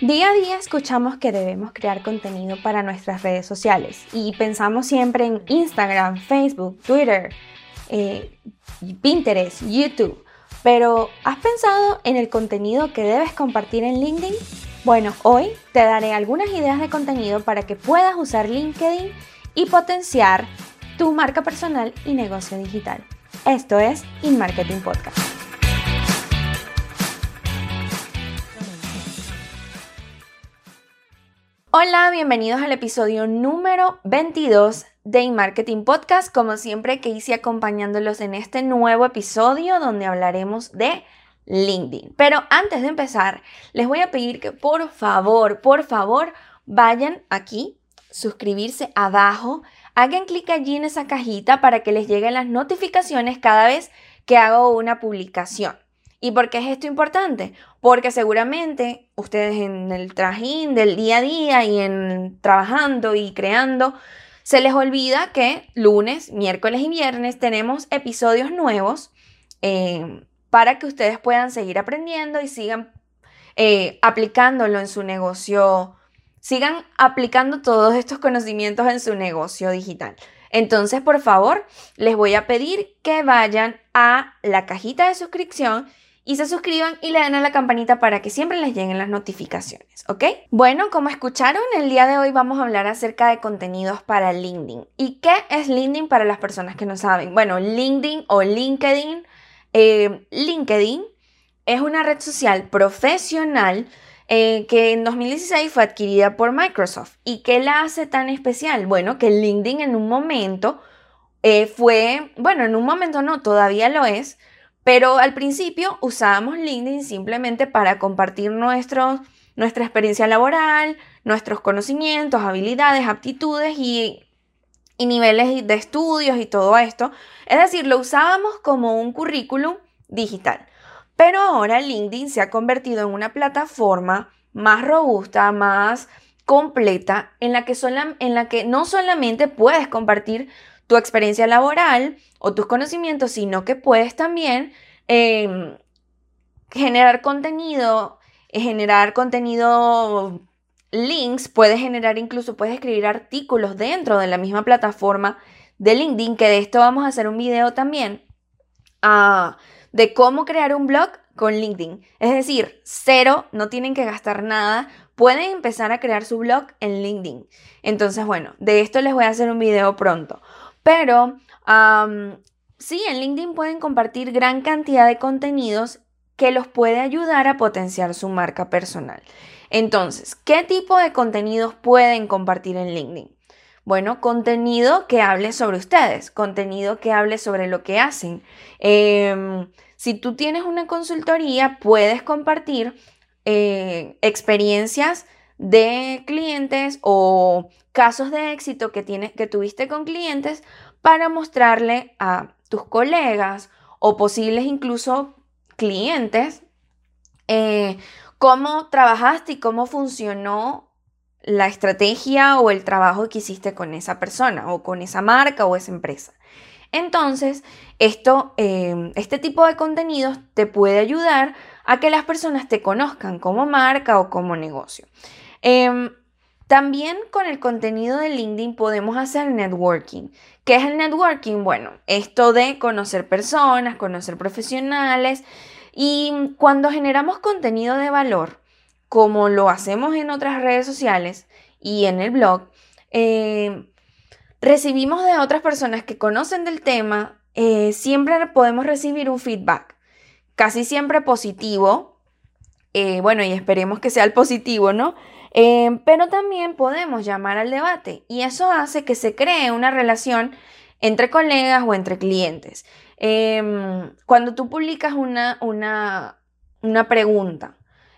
Día a día escuchamos que debemos crear contenido para nuestras redes sociales y pensamos siempre en Instagram, Facebook, Twitter, eh, Pinterest, YouTube. Pero ¿has pensado en el contenido que debes compartir en LinkedIn? Bueno, hoy te daré algunas ideas de contenido para que puedas usar LinkedIn y potenciar tu marca personal y negocio digital. Esto es InMarketing Podcast. Hola, bienvenidos al episodio número 22 de Marketing Podcast. Como siempre, que hice acompañándolos en este nuevo episodio donde hablaremos de LinkedIn. Pero antes de empezar, les voy a pedir que por favor, por favor, vayan aquí, suscribirse abajo, hagan clic allí en esa cajita para que les lleguen las notificaciones cada vez que hago una publicación. ¿Y por qué es esto importante? Porque seguramente ustedes en el trajín del día a día y en trabajando y creando, se les olvida que lunes, miércoles y viernes tenemos episodios nuevos eh, para que ustedes puedan seguir aprendiendo y sigan eh, aplicándolo en su negocio, sigan aplicando todos estos conocimientos en su negocio digital. Entonces, por favor, les voy a pedir que vayan a la cajita de suscripción y se suscriban y le den a la campanita para que siempre les lleguen las notificaciones, ¿ok? Bueno, como escucharon, el día de hoy vamos a hablar acerca de contenidos para LinkedIn. ¿Y qué es LinkedIn para las personas que no saben? Bueno, LinkedIn o LinkedIn, eh, LinkedIn es una red social profesional eh, que en 2016 fue adquirida por Microsoft. ¿Y qué la hace tan especial? Bueno, que LinkedIn en un momento eh, fue, bueno, en un momento no, todavía lo es, pero al principio usábamos LinkedIn simplemente para compartir nuestra experiencia laboral, nuestros conocimientos, habilidades, aptitudes y, niveles de estudios y todo esto. Es decir, lo usábamos como un currículum digital. Pero ahora LinkedIn se ha convertido en una plataforma más robusta, más completa, en la que no solamente puedes compartir tu experiencia laboral o tus conocimientos, sino que puedes también em, generar contenido, generar contenido links, puedes generar incluso, puedes escribir artículos dentro de la misma plataforma de LinkedIn, que de esto vamos a hacer un video también, ah, de cómo crear un blog con LinkedIn. Es decir, cero, no tienen que gastar nada, pueden empezar a crear su blog en LinkedIn. Entonces, bueno, de esto les voy a hacer un video pronto. Pero sí, en LinkedIn pueden compartir gran cantidad de contenidos que los puede ayudar a potenciar su marca personal. Entonces, ¿qué tipo de contenidos pueden compartir en LinkedIn? Bueno, contenido que hable sobre ustedes, contenido que hable sobre lo que hacen. Em, si tú tienes una consultoría, puedes compartir eh, experiencias de clientes o casos de éxito que, que tuviste con clientes para mostrarle a tus colegas o posibles incluso clientes eh, cómo trabajaste y cómo funcionó la estrategia o el trabajo que hiciste con esa persona o con esa marca o esa empresa. Entonces, esto, eh, este tipo de contenidos te puede ayudar a que las personas te conozcan como marca o como negocio. Em, también con el contenido de LinkedIn podemos hacer networking. ¿Qué es el networking? Bueno, esto de conocer personas, conocer profesionales y cuando generamos contenido de valor, como lo hacemos en otras redes sociales y en el blog, eh, recibimos de otras personas que conocen del tema, eh, siempre podemos recibir un feedback, casi siempre positivo, eh, bueno, y esperemos que sea el positivo, ¿no? Em, pero también podemos llamar al debate y eso hace que se cree una relación entre colegas o entre clientes. Em, cuando tú publicas una, una, una pregunta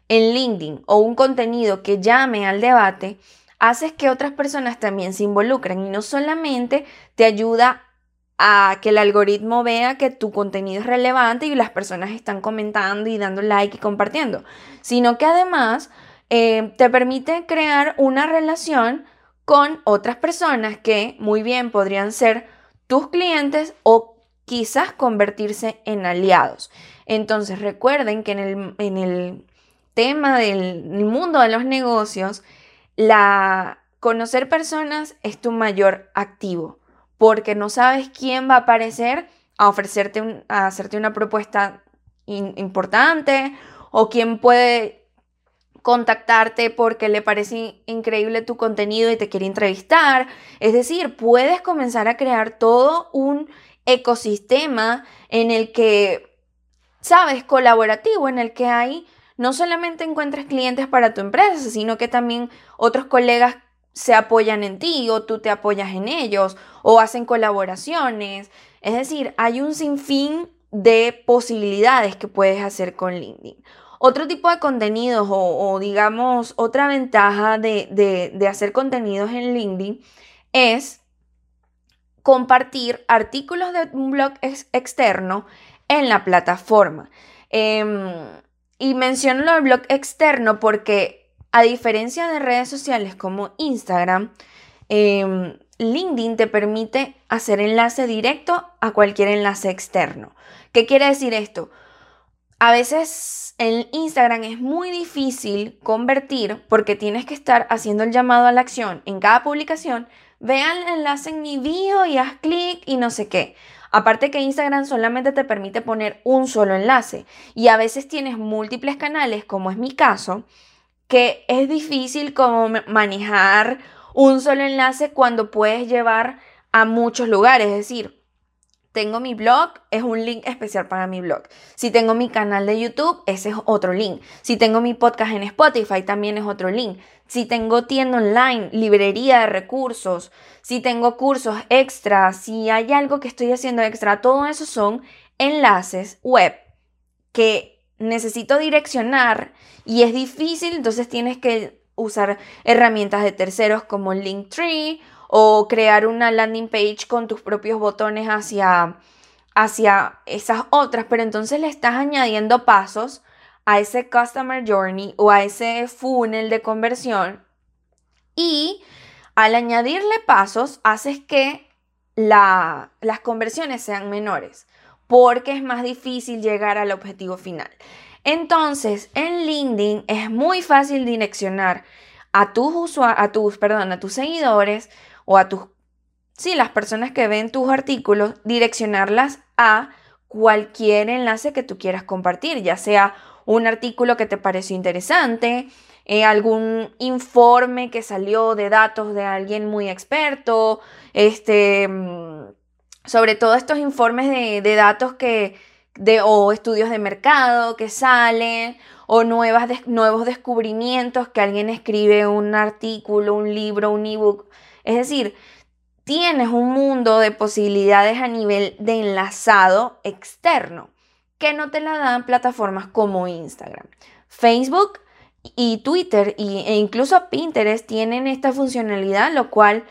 en LinkedIn o un contenido que llame al debate, haces que otras personas también se involucren y no solamente te ayuda a que el algoritmo vea que tu contenido es relevante y las personas están comentando y dando like y compartiendo, sino que además eh, te permite crear una relación con otras personas que muy bien podrían ser tus clientes o quizás convertirse en aliados. Entonces recuerden que en el, en el tema del mundo de los negocios, la conocer personas es tu mayor activo, porque no sabes quién va a aparecer a ofrecerte a hacerte una propuesta importante o quién puede contactarte porque le parece increíble tu contenido y te quiere entrevistar. Es decir, puedes comenzar a crear todo un ecosistema en el que, sabes, colaborativo, en el que hay, no solamente encuentres clientes para tu empresa, sino que también otros colegas se apoyan en ti o tú te apoyas en ellos o hacen colaboraciones. Es decir, hay un sinfín de posibilidades que puedes hacer con LinkedIn. Otro tipo de contenidos o, digamos otra ventaja de, hacer contenidos en LinkedIn es compartir artículos de un blog externo en la plataforma. Em, y menciono lo del blog externo porque a diferencia de redes sociales como Instagram, em, LinkedIn te permite hacer enlace directo a cualquier enlace externo. ¿Qué quiere decir esto? A veces en Instagram es muy difícil convertir porque tienes que estar haciendo el llamado a la acción en cada publicación. Vean el enlace en mi bio y haz clic y no sé qué. Aparte que Instagram solamente te permite poner un solo enlace y a veces tienes múltiples canales, como es mi caso, que es difícil como manejar un solo enlace cuando puedes llevar a muchos lugares. Es decir, tengo mi blog, es un link especial para mi blog. Si tengo mi canal de YouTube, ese es otro link. Si tengo mi podcast en Spotify, también es otro link. Si tengo tienda online, librería de recursos, si tengo cursos extra, si hay algo que estoy haciendo extra, todo eso son enlaces web que necesito direccionar y es difícil, entonces tienes que usar herramientas de terceros como Linktree o crear una landing page con tus propios botones hacia, hacia esas otras, pero entonces le estás añadiendo pasos a ese customer journey o a ese funnel de conversión y al añadirle pasos haces que las conversiones sean menores porque es más difícil llegar al objetivo final. Entonces, en LinkedIn es muy fácil direccionar a tus, a tus, perdón, a tus seguidores o a tus, sí, las personas que ven tus artículos, direccionarlas a cualquier enlace que tú quieras compartir, ya sea un artículo que te pareció interesante, eh, algún informe que salió de datos de alguien muy experto, este, mm, sobre todo estos informes de, datos que, de, o estudios de mercado que salen, o nuevas nuevos descubrimientos que alguien escribe un artículo, un libro, un ebook es decir, tienes un mundo de posibilidades a nivel de enlazado externo que no te la dan plataformas como Instagram. Facebook y Twitter e incluso Pinterest tienen esta funcionalidad, lo cual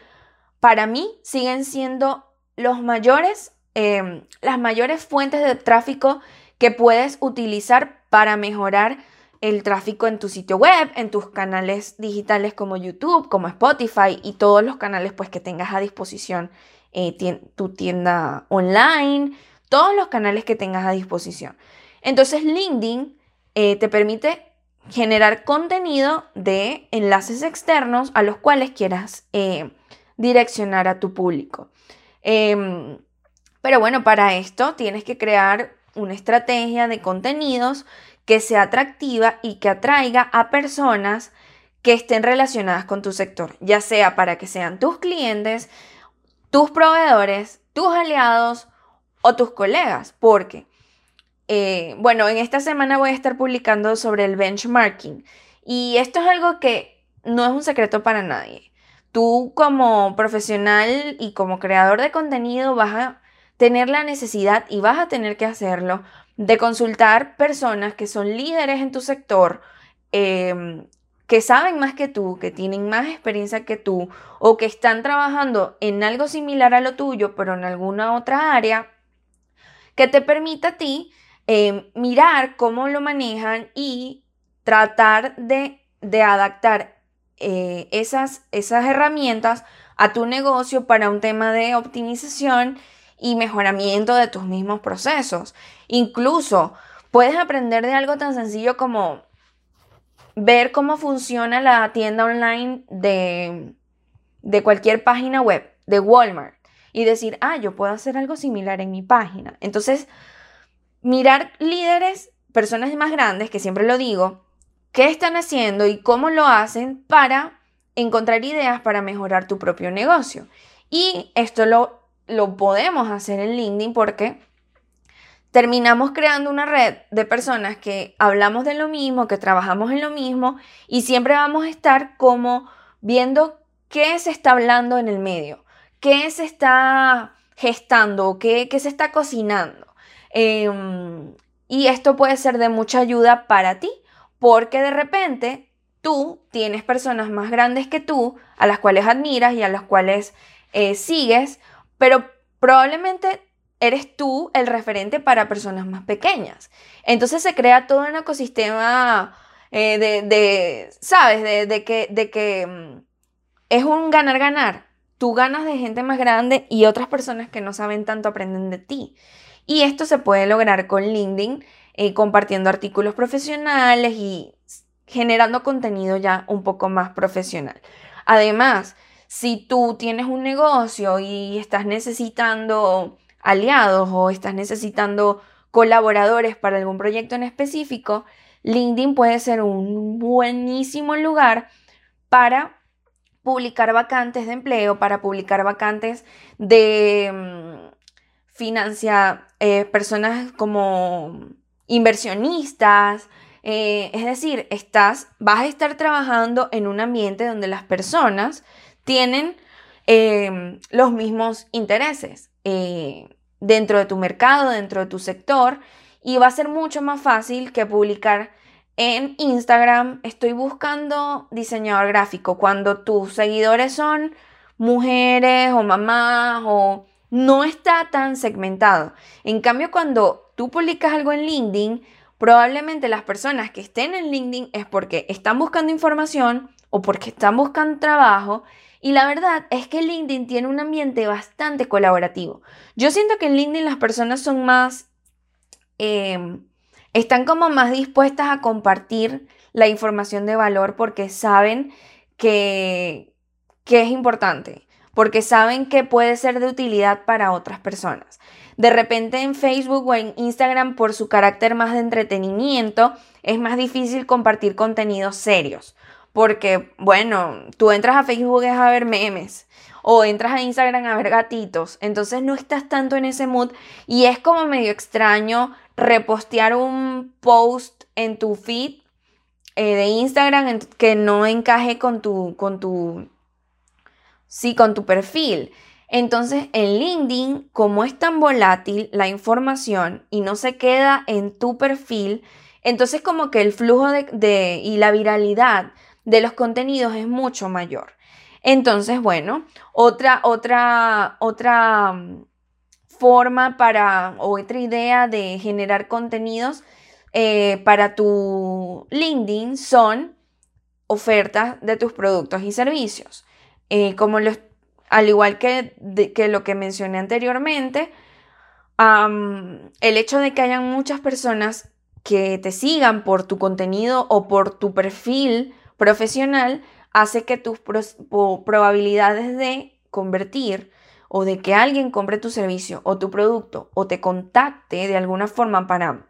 para mí siguen siendo em, las mayores fuentes de tráfico que puedes utilizar para mejorar el tráfico en tu sitio web, en tus canales digitales como YouTube, como Spotify y todos los canales pues que tengas a disposición, eh, tu tienda online, todos los canales que tengas a disposición. Entonces LinkedIn eh, te permite generar contenido de enlaces externos a los cuales quieras eh, direccionar a tu público. Em, pero bueno, para esto tienes que crear una estrategia de contenidos que sea atractiva y que atraiga a personas que estén relacionadas con tu sector, ya sea para que sean tus clientes, tus proveedores, tus aliados o tus colegas, porque, eh, bueno, en esta semana voy a estar publicando sobre el benchmarking y esto es algo que no es un secreto para nadie. Tú como profesional y como creador de contenido vas a tener la necesidad y vas a tener que hacerlo de consultar personas que son líderes en tu sector, em, que saben más que tú, que tienen más experiencia que tú o que están trabajando en algo similar a lo tuyo, pero en alguna otra área, que te permita a ti em, mirar cómo lo manejan y tratar de, adaptar eh, esas, esas herramientas a tu negocio para un tema de optimización y mejoramiento de tus mismos procesos. Incluso puedes aprender de algo tan sencillo como ver cómo funciona la tienda online de, de cualquier página web, de Walmart, y decir, ah, yo puedo hacer algo similar en mi página. Entonces, mirar líderes, personas más grandes, que siempre lo digo, qué están haciendo y cómo lo hacen para encontrar ideas para mejorar tu propio negocio. Y esto lo, lo podemos hacer en LinkedIn porque terminamos creando una red de personas que hablamos de lo mismo, que trabajamos en lo mismo y siempre vamos a estar como viendo qué se está hablando en el medio, qué se está gestando, qué, qué se está cocinando. Em, y esto puede ser de mucha ayuda para ti, porque de repente tú tienes personas más grandes que tú, a las cuales admiras y a las cuales eh, sigues, pero probablemente eres tú el referente para personas más pequeñas. Entonces se crea todo un ecosistema eh, de, ¿sabes? De, que, de que mm, es un ganar-ganar. Tú ganas de gente más grande y otras personas que no saben tanto aprenden de ti. Y esto se puede lograr con LinkedIn, eh, compartiendo artículos profesionales y generando contenido ya un poco más profesional. Además, si tú tienes un negocio y estás necesitando aliados o estás necesitando colaboradores para algún proyecto en específico, LinkedIn puede ser un buenísimo lugar para publicar vacantes de empleo, para publicar vacantes de mm, financia, eh, personas como inversionistas. Eh, es decir, estás, vas a estar trabajando en un ambiente donde las personas tienen em, los mismos intereses. Eh, dentro de tu mercado, dentro de tu sector, y va a ser mucho más fácil que publicar en Instagram. Estoy buscando diseñador gráfico cuando tus seguidores son mujeres o mamás o no está tan segmentado. En cambio, cuando tú publicas algo en LinkedIn, probablemente las personas que estén en LinkedIn es porque están buscando información o porque están buscando trabajo y la verdad es que LinkedIn tiene un ambiente bastante colaborativo. Yo siento que en LinkedIn las personas son más, em, están como más dispuestas a compartir la información de valor porque saben que, que es importante, porque saben que puede ser de utilidad para otras personas. De repente en Facebook o en Instagram, por su carácter más de entretenimiento, es más difícil compartir contenidos serios porque, bueno, tú entras a Facebook a ver memes o entras a Instagram a ver gatitos, entonces no estás tanto en ese mood y es como medio extraño repostear un post en tu feed eh, de Instagram que no encaje con tu, con tu, sí, con tu perfil. Entonces, en LinkedIn, como es tan volátil la información y no se queda en tu perfil, entonces como que el flujo de y la viralidad de los contenidos es mucho mayor. Entonces, bueno, otra, otra, otra mm, forma para, otra idea de generar contenidos eh, para tu LinkedIn son ofertas de tus productos y servicios. Eh, como los, al igual que, que, lo que mencioné anteriormente, el hecho de que hayan muchas personas que te sigan por tu contenido o por tu perfil profesional hace que tus probabilidades de convertir o de que alguien compre tu servicio o tu producto o te contacte de alguna forma para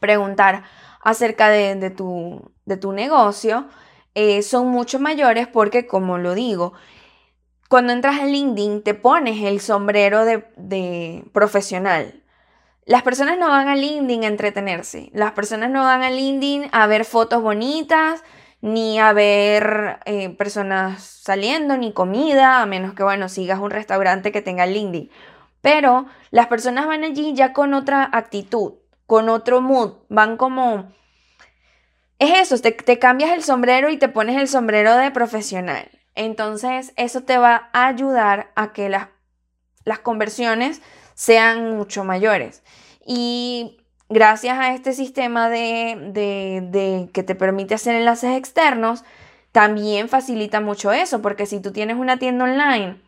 preguntar acerca de, tu, de tu, negocio eh, son mucho mayores porque, como lo digo, cuando entras en LinkedIn te pones el sombrero de, de profesional. Las personas no van a LinkedIn a entretenerse, las personas no van a LinkedIn a ver fotos bonitas, ni a ver eh, personas saliendo, ni comida, a menos que, bueno, sigas un restaurante que tenga LinkedIn. Pero las personas van allí ya con otra actitud, con otro mood, van como... Es eso, te, te cambias el sombrero y te pones el sombrero de profesional. Entonces, eso te va a ayudar a que las, las conversiones sean mucho mayores. Y gracias a este sistema de, que te permite hacer enlaces externos, también facilita mucho eso, porque si tú tienes una tienda online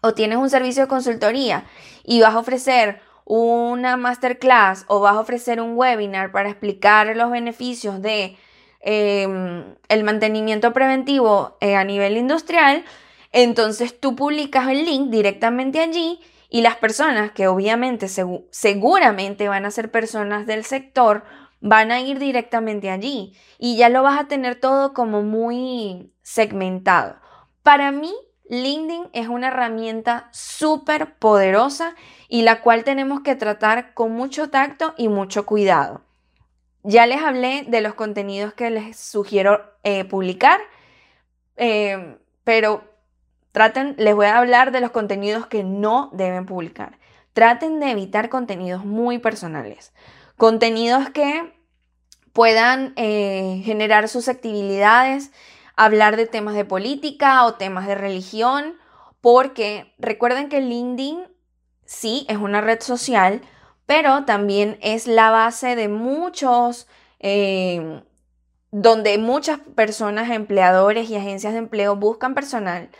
o tienes un servicio de consultoría y vas a ofrecer una masterclass o vas a ofrecer un webinar para explicar los beneficios de em, el mantenimiento preventivo eh, a nivel industrial, entonces tú publicas el link directamente allí y las personas que obviamente seguramente van a ser personas del sector van a ir directamente allí y ya lo vas a tener todo como muy segmentado. Para mí, LinkedIn es una herramienta súper poderosa y la cual tenemos que tratar con mucho tacto y mucho cuidado. Ya les hablé de los contenidos que les sugiero eh, publicar, eh, pero traten, les voy a hablar de los contenidos que no deben publicar. Traten de evitar contenidos muy personales, contenidos que puedan eh, generar susceptibilidades, hablar de temas de política o temas de religión, porque recuerden que LinkedIn sí es una red social, pero también es la base de muchos, eh, donde muchas personas, empleadores y agencias de empleo buscan personal.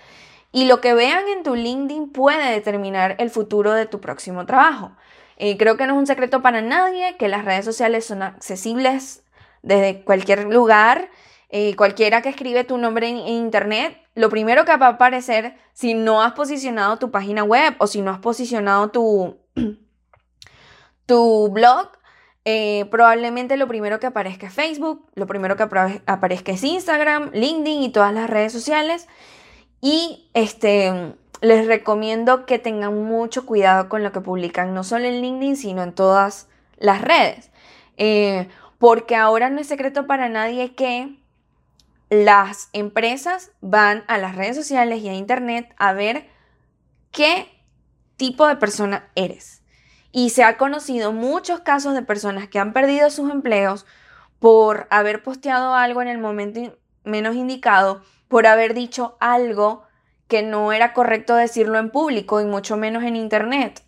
Y lo que vean en tu LinkedIn puede determinar el futuro de tu próximo trabajo. Eh, creo que no es un secreto para nadie que las redes sociales son accesibles desde cualquier lugar eh, cualquiera que escribe tu nombre en, internet, lo primero que va a aparecer si no has posicionado tu página web o si no has posicionado tu, tu blog, eh, probablemente lo primero que aparezca es Facebook, lo primero que aparezca es Instagram, LinkedIn y todas las redes sociales. Y este, les recomiendo que tengan mucho cuidado con lo que publican, no solo en LinkedIn, sino en todas las redes. Eh, porque ahora no es secreto para nadie que las empresas van a las redes sociales y a internet a ver qué tipo de persona eres. Y se ha conocido muchos casos de personas que han perdido sus empleos por haber posteado algo en el momento menos indicado, por haber dicho algo que no era correcto decirlo en público y mucho menos en internet.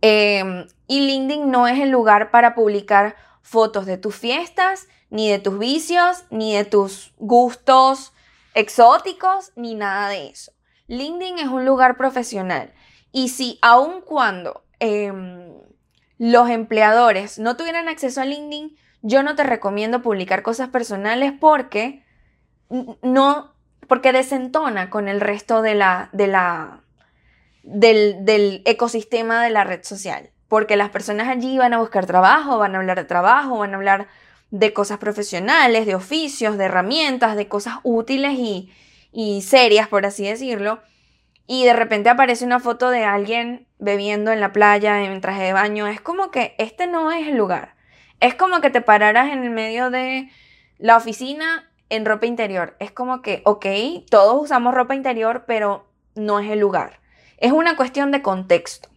Em, y LinkedIn no es el lugar para publicar fotos de tus fiestas ni de tus vicios, ni de tus gustos exóticos, ni nada de eso. LinkedIn es un lugar profesional. Y si aun cuando em, los empleadores no tuvieran acceso a LinkedIn, yo no te recomiendo publicar cosas personales porque no, porque desentona con el resto de la, de la, del, del ecosistema de la red social. Porque las personas allí van a buscar trabajo, van a hablar de trabajo, van a hablar de cosas profesionales, de oficios, de herramientas, de cosas útiles y, serias, por así decirlo. Y de repente aparece una foto de alguien bebiendo en la playa en traje de baño. Es como que este no es el lugar. Es como que te pararas en el medio de la oficina en ropa interior. Es como que, ok, todos usamos ropa interior, pero no es el lugar. Es una cuestión de contexto.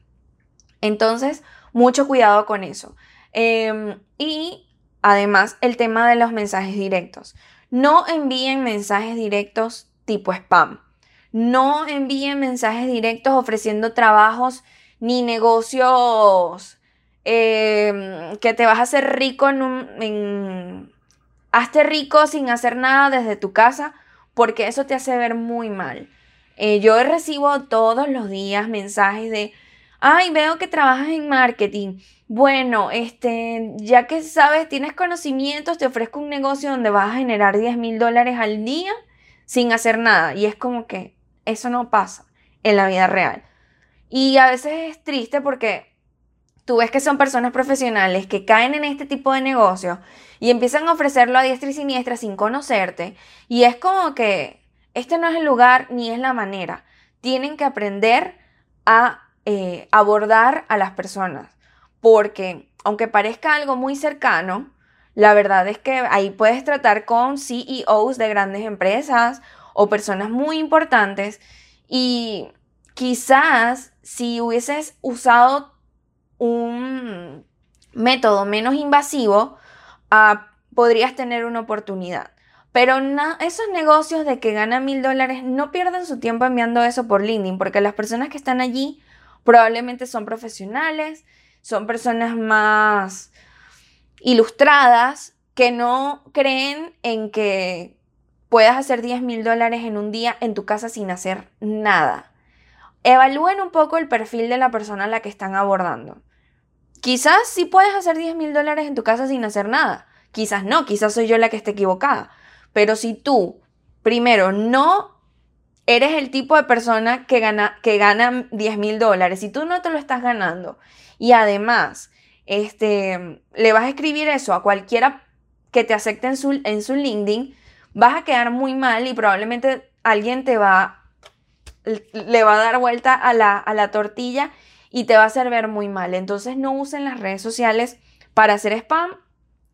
Entonces, mucho cuidado con eso. Em, y Además, el tema de los mensajes directos. No envíen mensajes directos tipo spam. No envíen mensajes directos ofreciendo trabajos ni negocios em, que te vas a hacer rico en, un, Hazte rico sin hacer nada desde tu casa porque eso te hace ver muy mal. Eh, yo recibo todos los días mensajes de, ay, veo que trabajas en marketing bueno, este, ya que sabes, tienes conocimientos, te ofrezco un negocio donde vas a generar 10 mil dólares al día sin hacer nada. Y es como que eso no pasa en la vida real. Y a veces es triste porque tú ves que son personas profesionales que caen en este tipo de negocios y empiezan a ofrecerlo a diestra y siniestra sin conocerte. Y es como que este no es el lugar ni es la manera. Tienen que aprender a eh, abordar a las personas porque aunque parezca algo muy cercano, la verdad es que ahí puedes tratar con CEOs de grandes empresas o personas muy importantes y quizás si hubieses usado un método menos invasivo, ah, podrías tener una oportunidad. Pero esos negocios de que ganan mil dólares no pierdan su tiempo enviando eso por LinkedIn, porque las personas que están allí probablemente son profesionales, son personas más ilustradas que no creen en que puedas hacer 10 mil dólares en un día en tu casa sin hacer nada. Evalúen un poco el perfil de la persona a la que están abordando. Quizás sí puedes hacer 10 mil dólares en tu casa sin hacer nada. quizás no, quizás soy yo la que esté equivocada. Pero si tú, primero, no eres el tipo de persona que gana, que gana 10 mil dólares, si tú no te lo estás ganando y además este, le vas a escribir eso a cualquiera que te acepte en su, en su LinkedIn, vas a quedar muy mal y probablemente alguien te va, le va a dar vuelta a la, a la tortilla y te va a hacer ver muy mal. Entonces no usen las redes sociales para hacer spam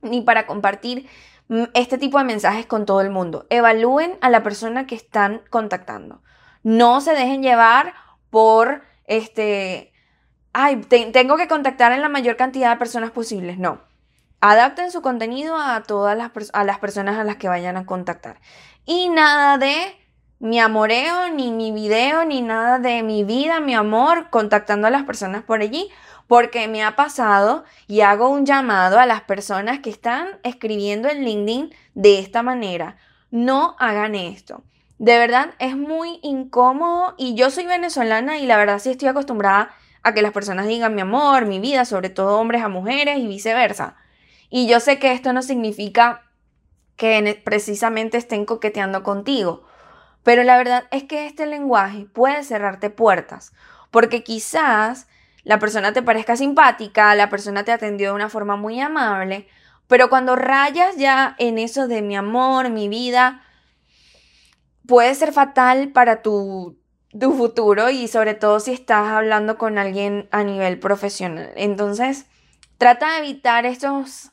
ni para compartir mm, este tipo de mensajes con todo el mundo. Evalúen a la persona que están contactando. No se dejen llevar por este, ay, tengo que contactar en la mayor cantidad de personas posibles. No. Adapten su contenido a todas las, a las personas a las que vayan a contactar. Y nada de mi amoreo, ni mi video, ni nada de mi vida, mi amor, contactando a las personas por allí, porque me ha pasado y hago un llamado a las personas que están escribiendo en LinkedIn de esta manera. No hagan esto. De verdad es muy incómodo y yo soy venezolana y la verdad sí estoy acostumbrada a que las personas digan mi amor, mi vida, sobre todo hombres a mujeres y viceversa. Y yo sé que esto no significa que precisamente estén coqueteando contigo, pero la verdad es que este lenguaje puede cerrarte puertas, porque quizás la persona te parezca simpática, la persona te atendió de una forma muy amable, pero cuando rayas ya en eso de mi amor, mi vida, puede ser fatal para tu, tu futuro y sobre todo si estás hablando con alguien a nivel profesional. Entonces, trata de evitar estos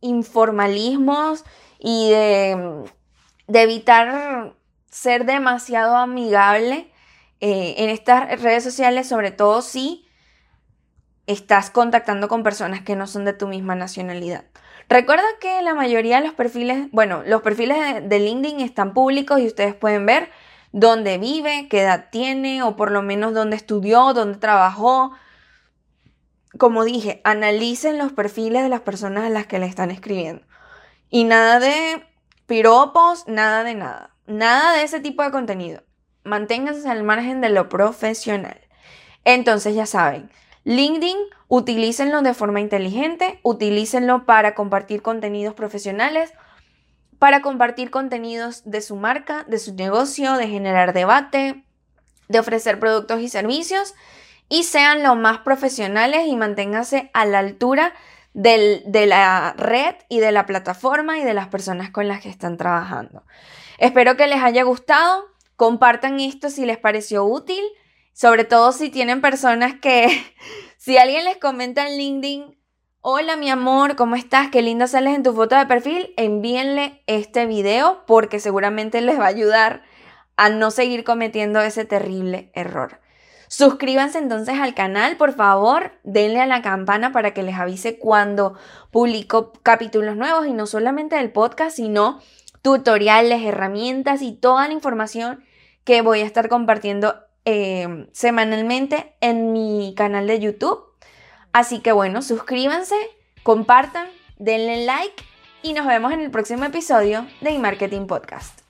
informalismos y de, de evitar ser demasiado amigable eh, en estas redes sociales, sobre todo si estás contactando con personas que no son de tu misma nacionalidad. Recuerda que la mayoría de los perfiles, bueno, los perfiles de, de LinkedIn están públicos y ustedes pueden ver dónde vive, qué edad tiene o por lo menos dónde estudió, dónde trabajó. Como dije, analicen los perfiles de las personas a las que le están escribiendo. Y nada de piropos, nada de nada. Nada de ese tipo de contenido. Manténganse al margen de lo profesional. Entonces ya saben, LinkedIn, utilícenlo de forma inteligente, utilícenlo para compartir contenidos profesionales, para compartir contenidos de su marca, de su negocio, de generar debate, de ofrecer productos y servicios y sean lo más profesionales y manténganse a la altura de la red y de la plataforma y de las personas con las que están trabajando. Espero que les haya gustado. Compartan esto si les pareció útil, sobre todo si tienen personas que, si alguien les comenta en LinkedIn, hola mi amor, ¿cómo estás? Qué lindo sales en tu foto de perfil, envíenle este video porque seguramente les va a ayudar a no seguir cometiendo ese terrible error. Suscríbanse entonces al canal, por favor, denle a la campana para que les avise cuando publico capítulos nuevos y no solamente del podcast, sino tutoriales, herramientas y toda la información que voy a estar compartiendo eh, semanalmente en mi canal de YouTube. Así que bueno, suscríbanse, compartan, denle like y nos vemos en el próximo episodio de marketing Podcast.